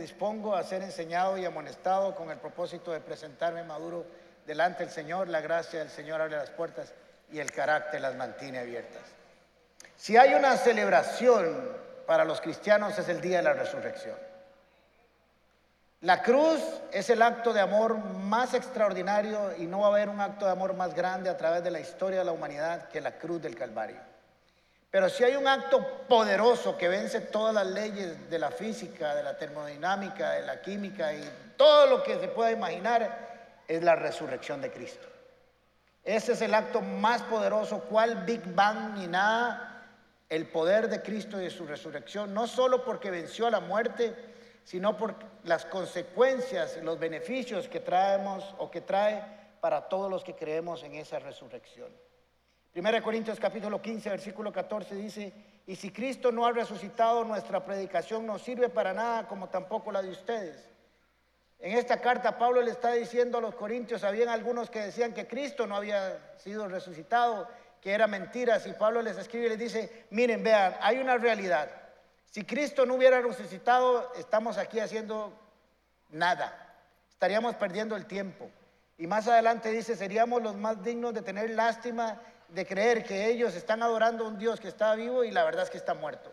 dispongo a ser enseñado y amonestado con el propósito de presentarme maduro delante del Señor. La gracia del Señor abre las puertas y el carácter las mantiene abiertas. Si hay una celebración para los cristianos es el día de la resurrección. La cruz es el acto de amor más extraordinario y no va a haber un acto de amor más grande a través de la historia de la humanidad que la cruz del Calvario. Pero si hay un acto poderoso que vence todas las leyes de la física, de la termodinámica, de la química y todo lo que se pueda imaginar, es la resurrección de Cristo. Ese es el acto más poderoso, cual Big Bang ni nada, el poder de Cristo y de su resurrección, no solo porque venció a la muerte, sino por las consecuencias y los beneficios que traemos o que trae para todos los que creemos en esa resurrección. 1 Corintios capítulo 15, versículo 14 dice, y si Cristo no ha resucitado, nuestra predicación no sirve para nada como tampoco la de ustedes. En esta carta Pablo le está diciendo a los corintios, habían algunos que decían que Cristo no había sido resucitado, que era mentiras, y Pablo les escribe y les dice, miren, vean, hay una realidad. Si Cristo no hubiera resucitado, estamos aquí haciendo nada, estaríamos perdiendo el tiempo. Y más adelante dice, seríamos los más dignos de tener lástima de creer que ellos están adorando a un Dios que está vivo y la verdad es que está muerto.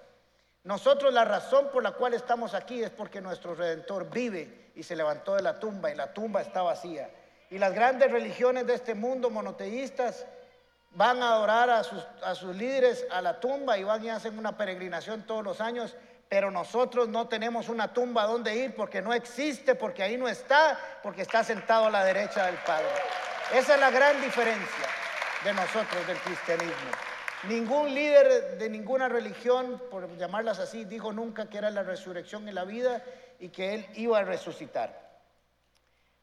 Nosotros la razón por la cual estamos aquí es porque nuestro Redentor vive y se levantó de la tumba y la tumba está vacía. Y las grandes religiones de este mundo monoteístas van a adorar a sus, a sus líderes a la tumba y van y hacen una peregrinación todos los años, pero nosotros no tenemos una tumba donde ir porque no existe, porque ahí no está, porque está sentado a la derecha del Padre. Esa es la gran diferencia de nosotros del cristianismo. Ningún líder de ninguna religión, por llamarlas así, dijo nunca que era la resurrección y la vida y que él iba a resucitar.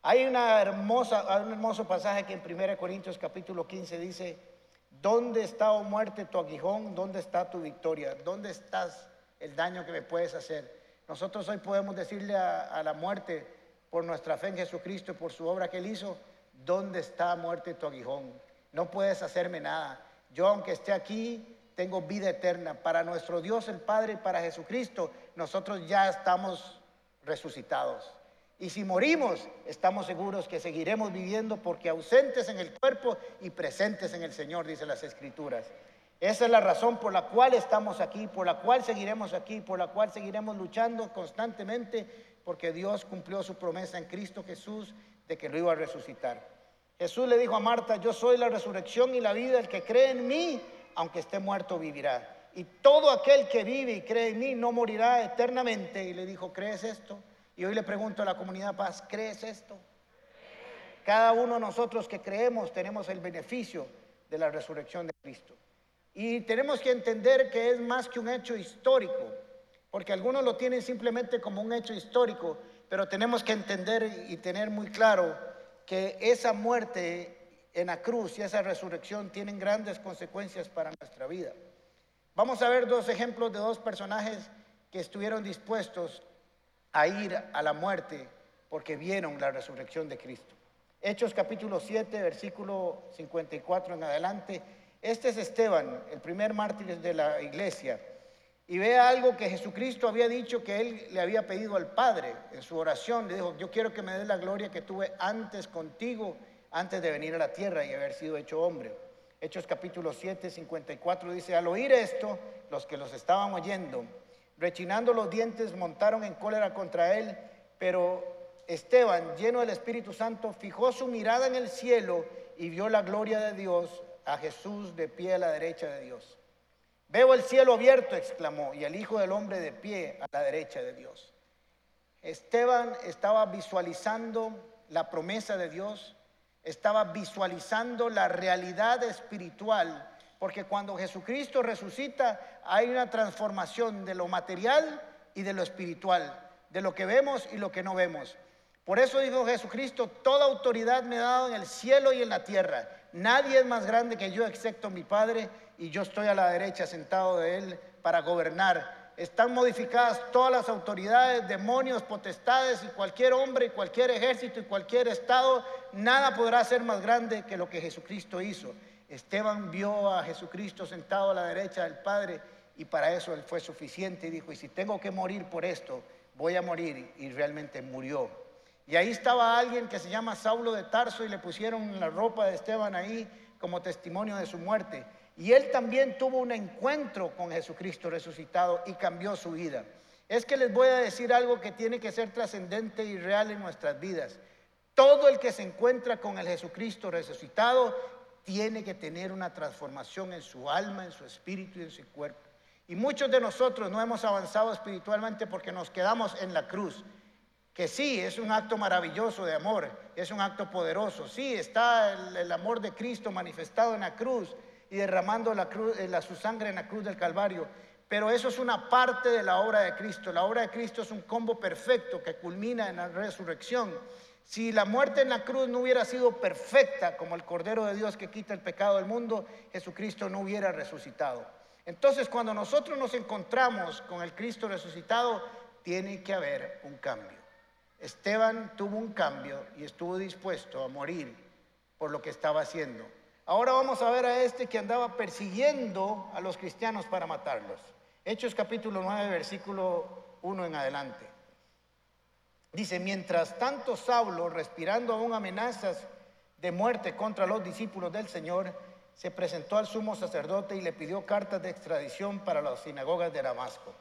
Hay una hermosa, un hermoso pasaje que en 1 Corintios capítulo 15 dice, ¿dónde está, oh muerte, tu aguijón? ¿Dónde está tu victoria? ¿Dónde estás el daño que me puedes hacer? Nosotros hoy podemos decirle a, la muerte, por nuestra fe en Jesucristo y por su obra que él hizo, ¿dónde está muerte tu aguijón? No puedes hacerme nada. Yo aunque esté aquí, tengo vida eterna. Para nuestro Dios el Padre y para Jesucristo, nosotros ya estamos resucitados. Y si morimos, estamos seguros que seguiremos viviendo porque ausentes en el cuerpo y presentes en el Señor, dice las Escrituras. Esa es la razón por la cual estamos aquí, por la cual seguiremos aquí, por la cual seguiremos luchando constantemente, porque Dios cumplió su promesa en Cristo Jesús de que lo iba a resucitar. Jesús le dijo a Marta, yo soy la resurrección y la vida, el que cree en mí, aunque esté muerto, vivirá. Y todo aquel que vive y cree en mí no morirá eternamente. Y le dijo, ¿crees esto? Y hoy le pregunto a la comunidad paz, ¿crees esto? Cada uno de nosotros que creemos tenemos el beneficio de la resurrección de Cristo. Y tenemos que entender que es más que un hecho histórico, porque algunos lo tienen simplemente como un hecho histórico, pero tenemos que entender y tener muy claro que esa muerte en la cruz y esa resurrección tienen grandes consecuencias para nuestra vida. Vamos a ver dos ejemplos de dos personajes que estuvieron dispuestos a ir a la muerte porque vieron la resurrección de Cristo. Hechos capítulo 7, versículo 54 en adelante. Este es Esteban, el primer mártir de la iglesia. Y ve algo que Jesucristo había dicho que él le había pedido al Padre en su oración. Le dijo, yo quiero que me des la gloria que tuve antes contigo, antes de venir a la tierra y haber sido hecho hombre. Hechos capítulo 7, 54 dice, al oír esto, los que los estaban oyendo, rechinando los dientes, montaron en cólera contra él, pero Esteban, lleno del Espíritu Santo, fijó su mirada en el cielo y vio la gloria de Dios, a Jesús de pie a la derecha de Dios. Veo el cielo abierto, exclamó, y el Hijo del Hombre de pie a la derecha de Dios. Esteban estaba visualizando la promesa de Dios, estaba visualizando la realidad espiritual, porque cuando Jesucristo resucita hay una transformación de lo material y de lo espiritual, de lo que vemos y lo que no vemos. Por eso dijo Jesucristo, toda autoridad me ha dado en el cielo y en la tierra. Nadie es más grande que yo excepto mi Padre y yo estoy a la derecha sentado de Él para gobernar. Están modificadas todas las autoridades, demonios, potestades y cualquier hombre cualquier ejército y cualquier estado. Nada podrá ser más grande que lo que Jesucristo hizo. Esteban vio a Jesucristo sentado a la derecha del Padre y para eso Él fue suficiente y dijo, y si tengo que morir por esto, voy a morir y realmente murió. Y ahí estaba alguien que se llama Saulo de Tarso y le pusieron la ropa de Esteban ahí como testimonio de su muerte. Y él también tuvo un encuentro con Jesucristo resucitado y cambió su vida. Es que les voy a decir algo que tiene que ser trascendente y real en nuestras vidas. Todo el que se encuentra con el Jesucristo resucitado tiene que tener una transformación en su alma, en su espíritu y en su cuerpo. Y muchos de nosotros no hemos avanzado espiritualmente porque nos quedamos en la cruz, que sí, es un acto maravilloso de amor, es un acto poderoso, sí, está el, amor de Cristo manifestado en la cruz y derramando eh, la, su sangre en la cruz del Calvario, pero eso es una parte de la obra de Cristo. La obra de Cristo es un combo perfecto que culmina en la resurrección. Si la muerte en la cruz no hubiera sido perfecta como el Cordero de Dios que quita el pecado del mundo, Jesucristo no hubiera resucitado. Entonces, cuando nosotros nos encontramos con el Cristo resucitado, tiene que haber un cambio. Esteban tuvo un cambio y estuvo dispuesto a morir por lo que estaba haciendo. Ahora vamos a ver a este que andaba persiguiendo a los cristianos para matarlos. Hechos capítulo 9, versículo 1 en adelante. Dice, mientras tanto Saulo, respirando aún amenazas de muerte contra los discípulos del Señor, se presentó al sumo sacerdote y le pidió cartas de extradición para las sinagogas de Damasco.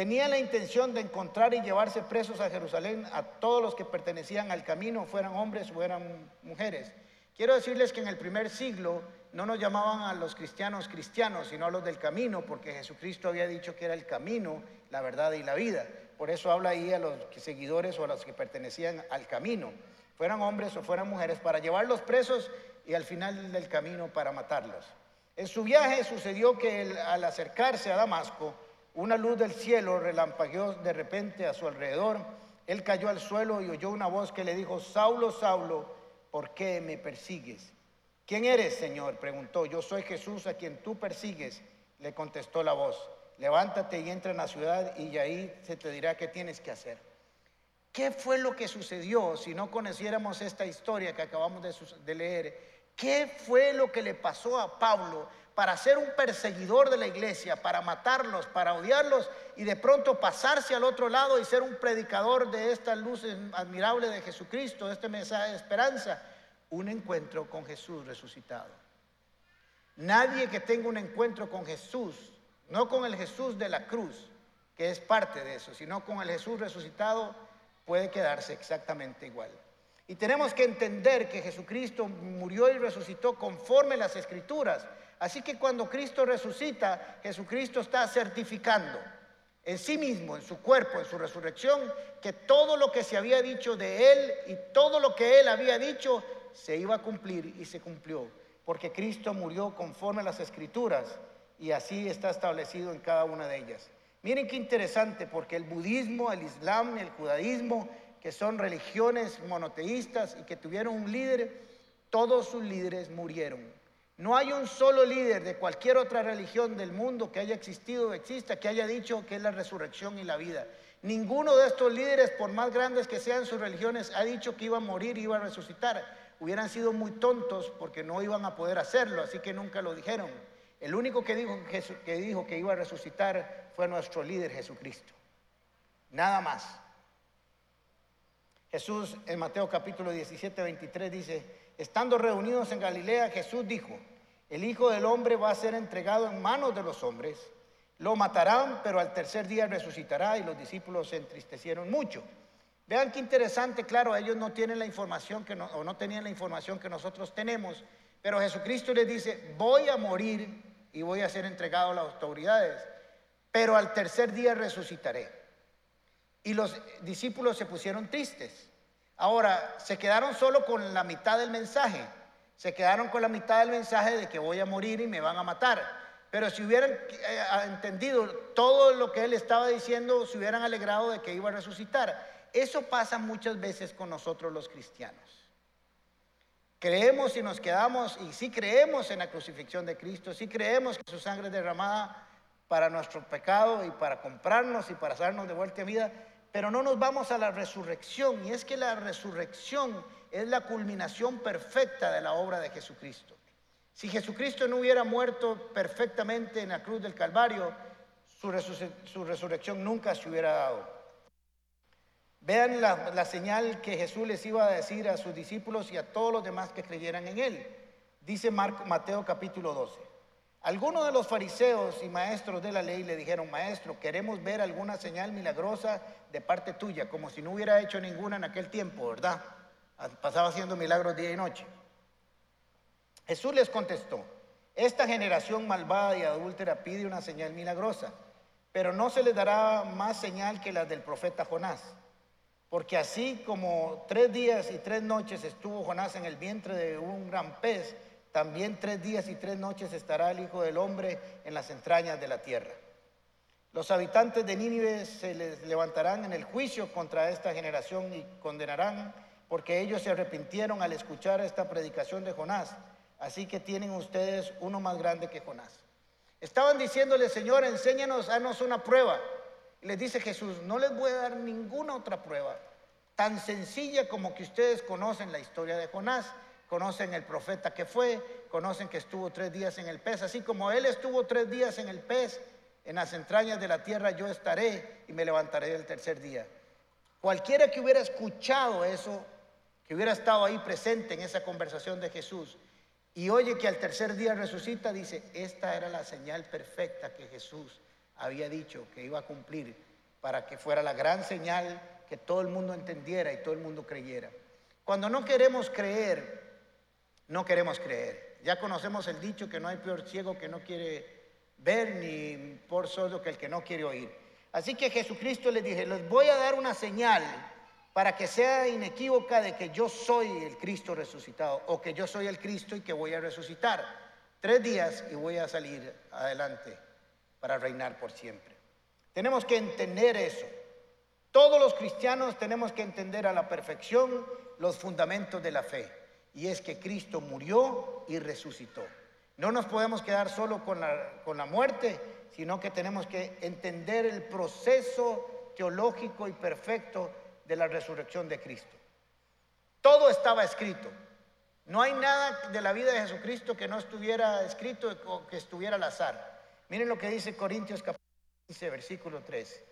Tenía la intención de encontrar y llevarse presos a Jerusalén a todos los que pertenecían al camino, fueran hombres o eran mujeres. Quiero decirles que en el primer siglo no nos llamaban a los cristianos cristianos, sino a los del camino, porque Jesucristo había dicho que era el camino, la verdad y la vida. Por eso habla ahí a los seguidores o a los que pertenecían al camino, fueran hombres o fueran mujeres, para llevarlos presos y al final del camino para matarlos. En su viaje sucedió que al acercarse a Damasco, una luz del cielo relampagueó de repente a su alrededor. Él cayó al suelo y oyó una voz que le dijo, Saulo, Saulo, ¿por qué me persigues? ¿Quién eres, Señor? preguntó. Yo soy Jesús a quien tú persigues, le contestó la voz. Levántate y entra en la ciudad y ahí se te dirá qué tienes que hacer. ¿Qué fue lo que sucedió si no conociéramos esta historia que acabamos de leer? ¿Qué fue lo que le pasó a Pablo para ser un perseguidor de la iglesia, para matarlos, para odiarlos y de pronto pasarse al otro lado y ser un predicador de esta luz admirable de Jesucristo, de este mensaje de esperanza? Un encuentro con Jesús resucitado. Nadie que tenga un encuentro con Jesús, no con el Jesús de la cruz, que es parte de eso, sino con el Jesús resucitado, puede quedarse exactamente igual. Y tenemos que entender que Jesucristo murió y resucitó conforme las escrituras. Así que cuando Cristo resucita, Jesucristo está certificando en sí mismo, en su cuerpo, en su resurrección, que todo lo que se había dicho de Él y todo lo que Él había dicho se iba a cumplir y se cumplió. Porque Cristo murió conforme a las escrituras y así está establecido en cada una de ellas. Miren qué interesante, porque el budismo, el islam, el judaísmo que son religiones monoteístas y que tuvieron un líder, todos sus líderes murieron. No hay un solo líder de cualquier otra religión del mundo que haya existido o exista que haya dicho que es la resurrección y la vida. Ninguno de estos líderes, por más grandes que sean sus religiones, ha dicho que iba a morir y iba a resucitar. Hubieran sido muy tontos porque no iban a poder hacerlo, así que nunca lo dijeron. El único que dijo que, dijo que iba a resucitar fue nuestro líder Jesucristo. Nada más. Jesús en Mateo capítulo 17, 23 dice, estando reunidos en Galilea, Jesús dijo, el Hijo del Hombre va a ser entregado en manos de los hombres, lo matarán, pero al tercer día resucitará y los discípulos se entristecieron mucho. Vean qué interesante, claro, ellos no tienen la información que no, o no tenían la información que nosotros tenemos, pero Jesucristo les dice, voy a morir y voy a ser entregado a las autoridades, pero al tercer día resucitaré. Y los discípulos se pusieron tristes. Ahora, se quedaron solo con la mitad del mensaje. Se quedaron con la mitad del mensaje de que voy a morir y me van a matar. Pero si hubieran eh, entendido todo lo que él estaba diciendo, se hubieran alegrado de que iba a resucitar. Eso pasa muchas veces con nosotros los cristianos. Creemos y nos quedamos, y sí creemos en la crucifixión de Cristo, sí creemos que su sangre derramada para nuestro pecado y para comprarnos y para darnos de vuelta a vida, pero no nos vamos a la resurrección. Y es que la resurrección es la culminación perfecta de la obra de Jesucristo. Si Jesucristo no hubiera muerto perfectamente en la cruz del Calvario, su, resurrección nunca se hubiera dado. Vean la, señal que Jesús les iba a decir a sus discípulos y a todos los demás que creyeran en él. Dice Mateo capítulo 12. Algunos de los fariseos y maestros de la ley le dijeron, maestro, queremos ver alguna señal milagrosa de parte tuya, como si no hubiera hecho ninguna en aquel tiempo, ¿verdad? Pasaba haciendo milagros día y noche. Jesús les contestó, esta generación malvada y adúltera pide una señal milagrosa, pero no se les dará más señal que la del profeta Jonás. Porque así como tres días y tres noches estuvo Jonás en el vientre de un gran pez, también tres días y tres noches estará el Hijo del Hombre en las entrañas de la tierra. Los habitantes de Nínive se les levantarán en el juicio contra esta generación y condenarán, porque ellos se arrepintieron al escuchar esta predicación de Jonás. Así que tienen ustedes uno más grande que Jonás. Estaban diciéndole, Señor, enséñanos, haznos una prueba. Y les dice Jesús, no les voy a dar ninguna otra prueba, tan sencilla como que ustedes conocen la historia de Jonás conocen el profeta que fue, conocen que estuvo tres días en el pez, así como él estuvo tres días en el pez, en las entrañas de la tierra yo estaré y me levantaré el tercer día. Cualquiera que hubiera escuchado eso, que hubiera estado ahí presente en esa conversación de Jesús y oye que al tercer día resucita, dice, esta era la señal perfecta que Jesús había dicho que iba a cumplir para que fuera la gran señal que todo el mundo entendiera y todo el mundo creyera. Cuando no queremos creer, no queremos creer. Ya conocemos el dicho que no hay peor ciego que no quiere ver ni por sordo que el que no quiere oír. Así que Jesucristo les dije, les voy a dar una señal para que sea inequívoca de que yo soy el Cristo resucitado o que yo soy el Cristo y que voy a resucitar. Tres días y voy a salir adelante para reinar por siempre. Tenemos que entender eso. Todos los cristianos tenemos que entender a la perfección los fundamentos de la fe y es que Cristo murió y resucitó. No nos podemos quedar solo con la, con la muerte, sino que tenemos que entender el proceso teológico y perfecto de la resurrección de Cristo. Todo estaba escrito. No hay nada de la vida de Jesucristo que no estuviera escrito o que estuviera al azar. Miren lo que dice Corintios capítulo 15, versículo 3.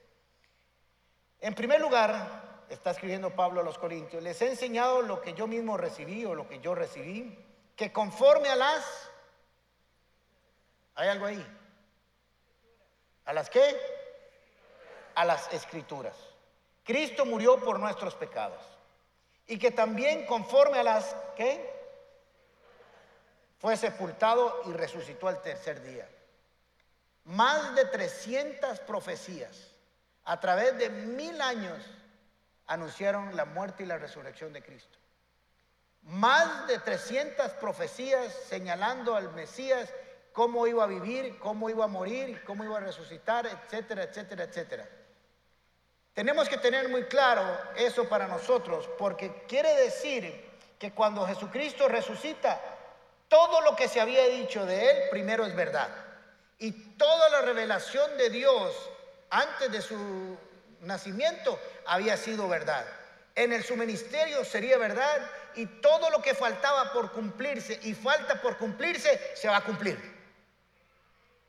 En primer lugar, está escribiendo Pablo a los Corintios, les he enseñado lo que yo mismo recibí o lo que yo recibí, que conforme a las... ¿Hay algo ahí? ¿A las qué? A las escrituras. Cristo murió por nuestros pecados. Y que también conforme a las ¿qué? Fue sepultado y resucitó al tercer día. Más de 300 profecías a través de mil años anunciaron la muerte y la resurrección de Cristo. Más de 300 profecías señalando al Mesías cómo iba a vivir, cómo iba a morir, cómo iba a resucitar, etcétera, etcétera, etcétera. Tenemos que tener muy claro eso para nosotros, porque quiere decir que cuando Jesucristo resucita, todo lo que se había dicho de él primero es verdad. Y toda la revelación de Dios antes de su nacimiento había sido verdad. En el su ministerio sería verdad y todo lo que faltaba por cumplirse y falta por cumplirse se va a cumplir.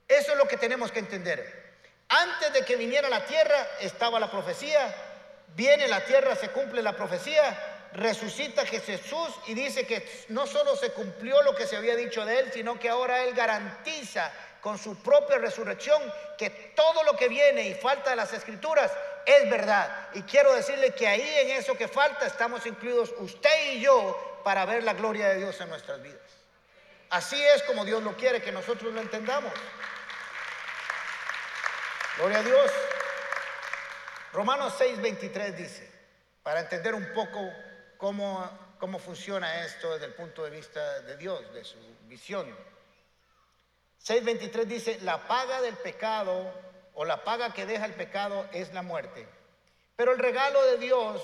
Eso es lo que tenemos que entender. Antes de que viniera la tierra estaba la profecía, viene la tierra, se cumple la profecía, resucita Jesús y dice que no solo se cumplió lo que se había dicho de él, sino que ahora él garantiza con su propia resurrección que todo lo que viene y falta de las escrituras es verdad. Y quiero decirle que ahí en eso que falta estamos incluidos usted y yo para ver la gloria de Dios en nuestras vidas. Así es como Dios lo quiere que nosotros lo entendamos. Gloria a Dios. Romanos 6:23 dice, para entender un poco cómo, cómo funciona esto desde el punto de vista de Dios, de su visión. 6.23 dice, la paga del pecado o la paga que deja el pecado es la muerte. Pero el regalo de Dios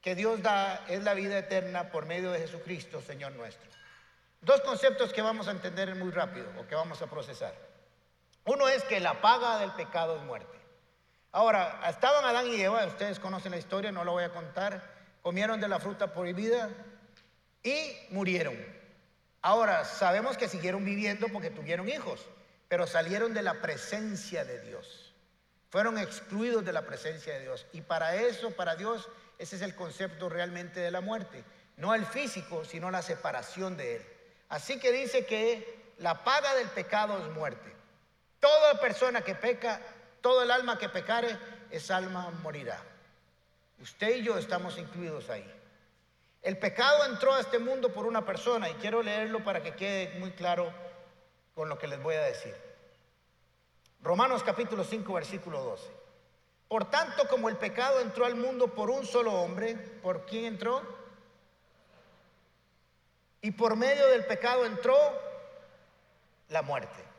que Dios da es la vida eterna por medio de Jesucristo, Señor nuestro. Dos conceptos que vamos a entender muy rápido o que vamos a procesar. Uno es que la paga del pecado es muerte. Ahora, estaban Adán y Eva, ustedes conocen la historia, no la voy a contar, comieron de la fruta prohibida y murieron. Ahora, sabemos que siguieron viviendo porque tuvieron hijos, pero salieron de la presencia de Dios. Fueron excluidos de la presencia de Dios. Y para eso, para Dios, ese es el concepto realmente de la muerte. No el físico, sino la separación de Él. Así que dice que la paga del pecado es muerte. Toda persona que peca, todo el alma que pecare, esa alma morirá. Usted y yo estamos incluidos ahí. El pecado entró a este mundo por una persona y quiero leerlo para que quede muy claro con lo que les voy a decir. Romanos capítulo 5, versículo 12. Por tanto, como el pecado entró al mundo por un solo hombre, ¿por quién entró? Y por medio del pecado entró la muerte.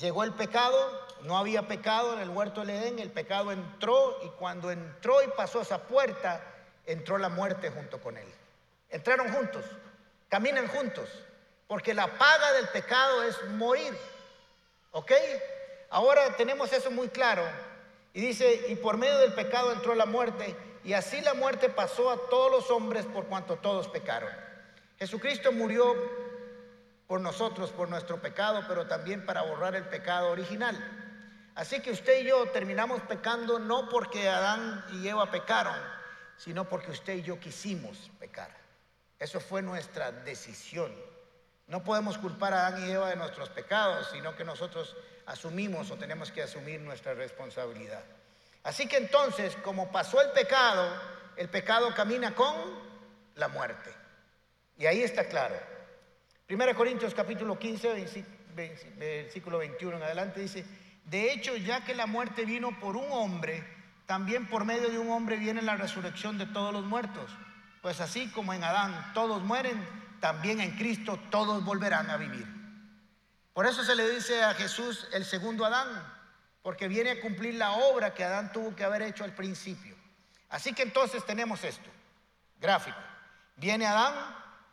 Llegó el pecado, no había pecado en el huerto del Edén, el pecado entró y cuando entró y pasó esa puerta, entró la muerte junto con él. Entraron juntos, caminan juntos, porque la paga del pecado es morir. ¿Ok? Ahora tenemos eso muy claro. Y dice, y por medio del pecado entró la muerte, y así la muerte pasó a todos los hombres por cuanto todos pecaron. Jesucristo murió por nosotros, por nuestro pecado, pero también para borrar el pecado original. Así que usted y yo terminamos pecando no porque Adán y Eva pecaron, sino porque usted y yo quisimos pecar. Eso fue nuestra decisión. No podemos culpar a Adán y Eva de nuestros pecados, sino que nosotros asumimos o tenemos que asumir nuestra responsabilidad. Así que entonces, como pasó el pecado, el pecado camina con la muerte. Y ahí está claro. 1 Corintios capítulo 15, versículo 21 en adelante dice, de hecho, ya que la muerte vino por un hombre, también por medio de un hombre viene la resurrección de todos los muertos. Pues así como en Adán todos mueren, también en Cristo todos volverán a vivir. Por eso se le dice a Jesús el segundo Adán, porque viene a cumplir la obra que Adán tuvo que haber hecho al principio. Así que entonces tenemos esto, gráfico. Viene Adán,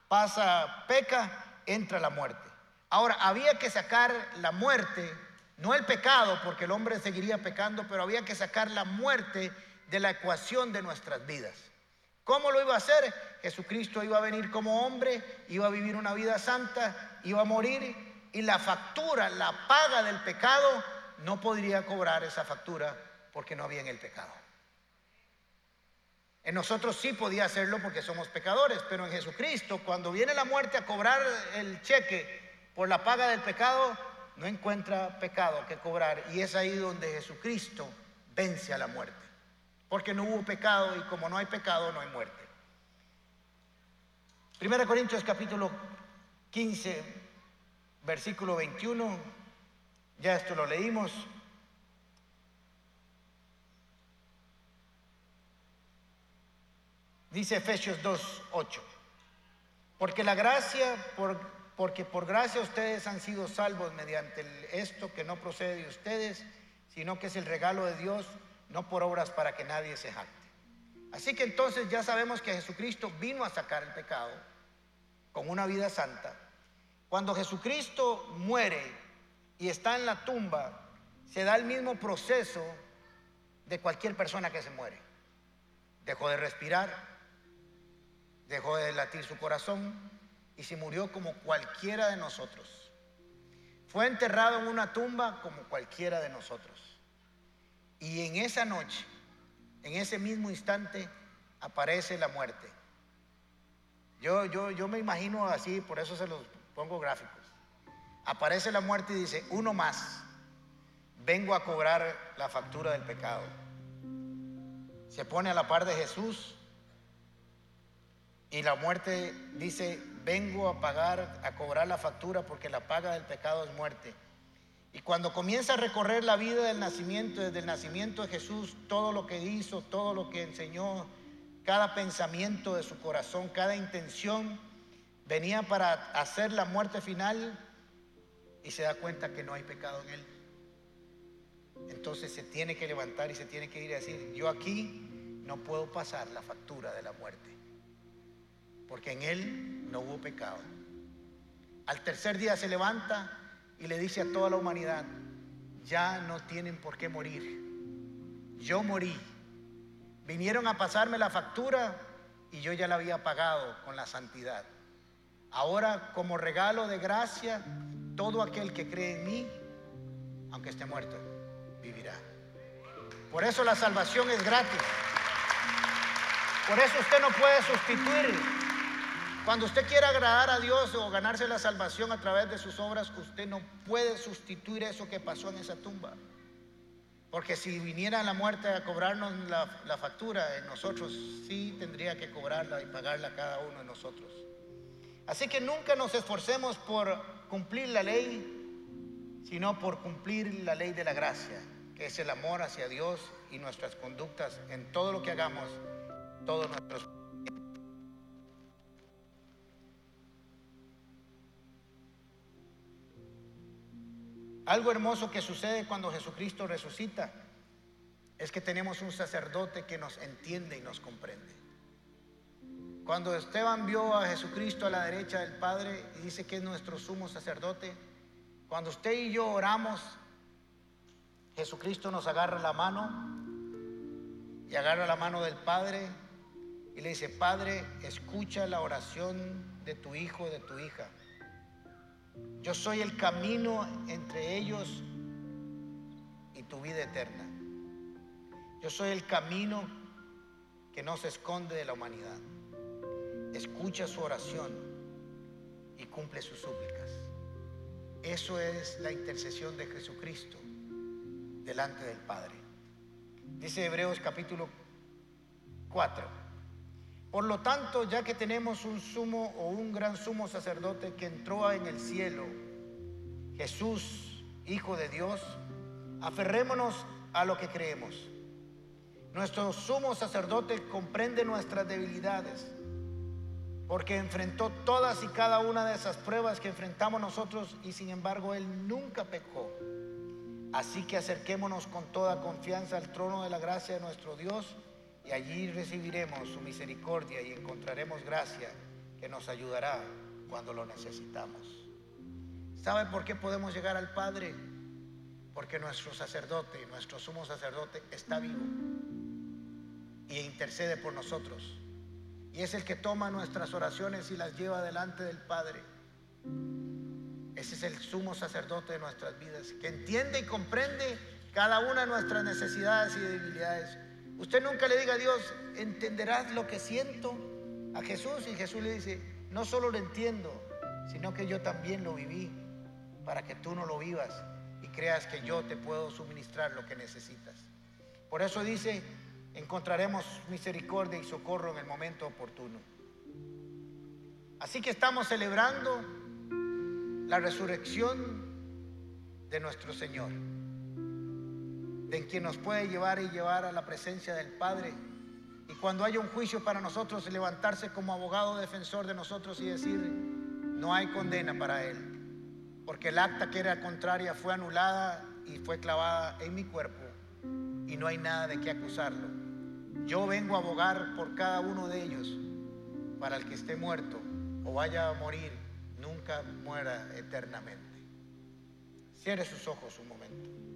pasa, peca, entra la muerte. Ahora, había que sacar la muerte, no el pecado, porque el hombre seguiría pecando, pero había que sacar la muerte de la ecuación de nuestras vidas. ¿Cómo lo iba a hacer? Jesucristo iba a venir como hombre, iba a vivir una vida santa, iba a morir y la factura, la paga del pecado, no podría cobrar esa factura porque no había en el pecado. En nosotros sí podía hacerlo porque somos pecadores, pero en Jesucristo, cuando viene la muerte a cobrar el cheque por la paga del pecado, no encuentra pecado que cobrar. Y es ahí donde Jesucristo vence a la muerte porque no hubo pecado y como no hay pecado no hay muerte. Primera Corintios capítulo 15, versículo 21, ya esto lo leímos. Dice Efesios 2, 8. Porque la gracia, por, porque por gracia ustedes han sido salvos mediante esto que no procede de ustedes, sino que es el regalo de Dios no por obras para que nadie se jacte. Así que entonces ya sabemos que Jesucristo vino a sacar el pecado con una vida santa. Cuando Jesucristo muere y está en la tumba, se da el mismo proceso de cualquier persona que se muere. Dejó de respirar, dejó de latir su corazón y se murió como cualquiera de nosotros. Fue enterrado en una tumba como cualquiera de nosotros. Y en esa noche, en ese mismo instante, aparece la muerte. Yo, yo, yo me imagino así, por eso se los pongo gráficos. Aparece la muerte y dice, uno más, vengo a cobrar la factura del pecado. Se pone a la par de Jesús y la muerte dice, vengo a pagar, a cobrar la factura porque la paga del pecado es muerte. Y cuando comienza a recorrer la vida del nacimiento, desde el nacimiento de Jesús, todo lo que hizo, todo lo que enseñó, cada pensamiento de su corazón, cada intención, venía para hacer la muerte final y se da cuenta que no hay pecado en él. Entonces se tiene que levantar y se tiene que ir a decir, yo aquí no puedo pasar la factura de la muerte, porque en él no hubo pecado. Al tercer día se levanta y le dice a toda la humanidad, ya no tienen por qué morir. Yo morí. Vinieron a pasarme la factura y yo ya la había pagado con la santidad. Ahora, como regalo de gracia, todo aquel que cree en mí, aunque esté muerto, vivirá. Por eso la salvación es gratis. Por eso usted no puede sustituir. Cuando usted quiera agradar a Dios o ganarse la salvación a través de sus obras, usted no puede sustituir eso que pasó en esa tumba. Porque si viniera la muerte a cobrarnos la, factura, nosotros sí tendría que cobrarla y pagarla cada uno de nosotros. Así que nunca nos esforcemos por cumplir la ley, sino por cumplir la ley de la gracia, que es el amor hacia Dios y nuestras conductas en todo lo que hagamos, todos nuestros Algo hermoso que sucede cuando Jesucristo resucita es que tenemos un sacerdote que nos entiende y nos comprende. Cuando Esteban vio a Jesucristo a la derecha del Padre y dice que es nuestro sumo sacerdote, cuando usted y yo oramos, Jesucristo nos agarra la mano y agarra la mano del Padre y le dice, Padre, escucha la oración de tu hijo, de tu hija. Yo soy el camino entre ellos y tu vida eterna. Yo soy el camino que no se esconde de la humanidad. Escucha su oración y cumple sus súplicas. Eso es la intercesión de Jesucristo delante del Padre. Dice Hebreos capítulo 4. Por lo tanto, ya que tenemos un sumo o un gran sumo sacerdote que entró en el cielo, Jesús, Hijo de Dios, aferrémonos a lo que creemos. Nuestro sumo sacerdote comprende nuestras debilidades, porque enfrentó todas y cada una de esas pruebas que enfrentamos nosotros y sin embargo Él nunca pecó. Así que acerquémonos con toda confianza al trono de la gracia de nuestro Dios y allí recibiremos su misericordia y encontraremos gracia que nos ayudará cuando lo necesitamos. ¿Sabe por qué podemos llegar al Padre? Porque nuestro sacerdote, nuestro sumo sacerdote, está vivo y intercede por nosotros. Y es el que toma nuestras oraciones y las lleva delante del Padre. Ese es el sumo sacerdote de nuestras vidas, que entiende y comprende cada una de nuestras necesidades y debilidades Usted nunca le diga a Dios, entenderás lo que siento a Jesús y Jesús le dice, no solo lo entiendo, sino que yo también lo viví para que tú no lo vivas y creas que yo te puedo suministrar lo que necesitas. Por eso dice, encontraremos misericordia y socorro en el momento oportuno. Así que estamos celebrando la resurrección de nuestro Señor de quien nos puede llevar y llevar a la presencia del Padre. Y cuando haya un juicio para nosotros, levantarse como abogado defensor de nosotros y decir, no hay condena para él, porque el acta que era contraria fue anulada y fue clavada en mi cuerpo y no hay nada de qué acusarlo. Yo vengo a abogar por cada uno de ellos para el que esté muerto o vaya a morir, nunca muera eternamente. Cierre sus ojos un momento.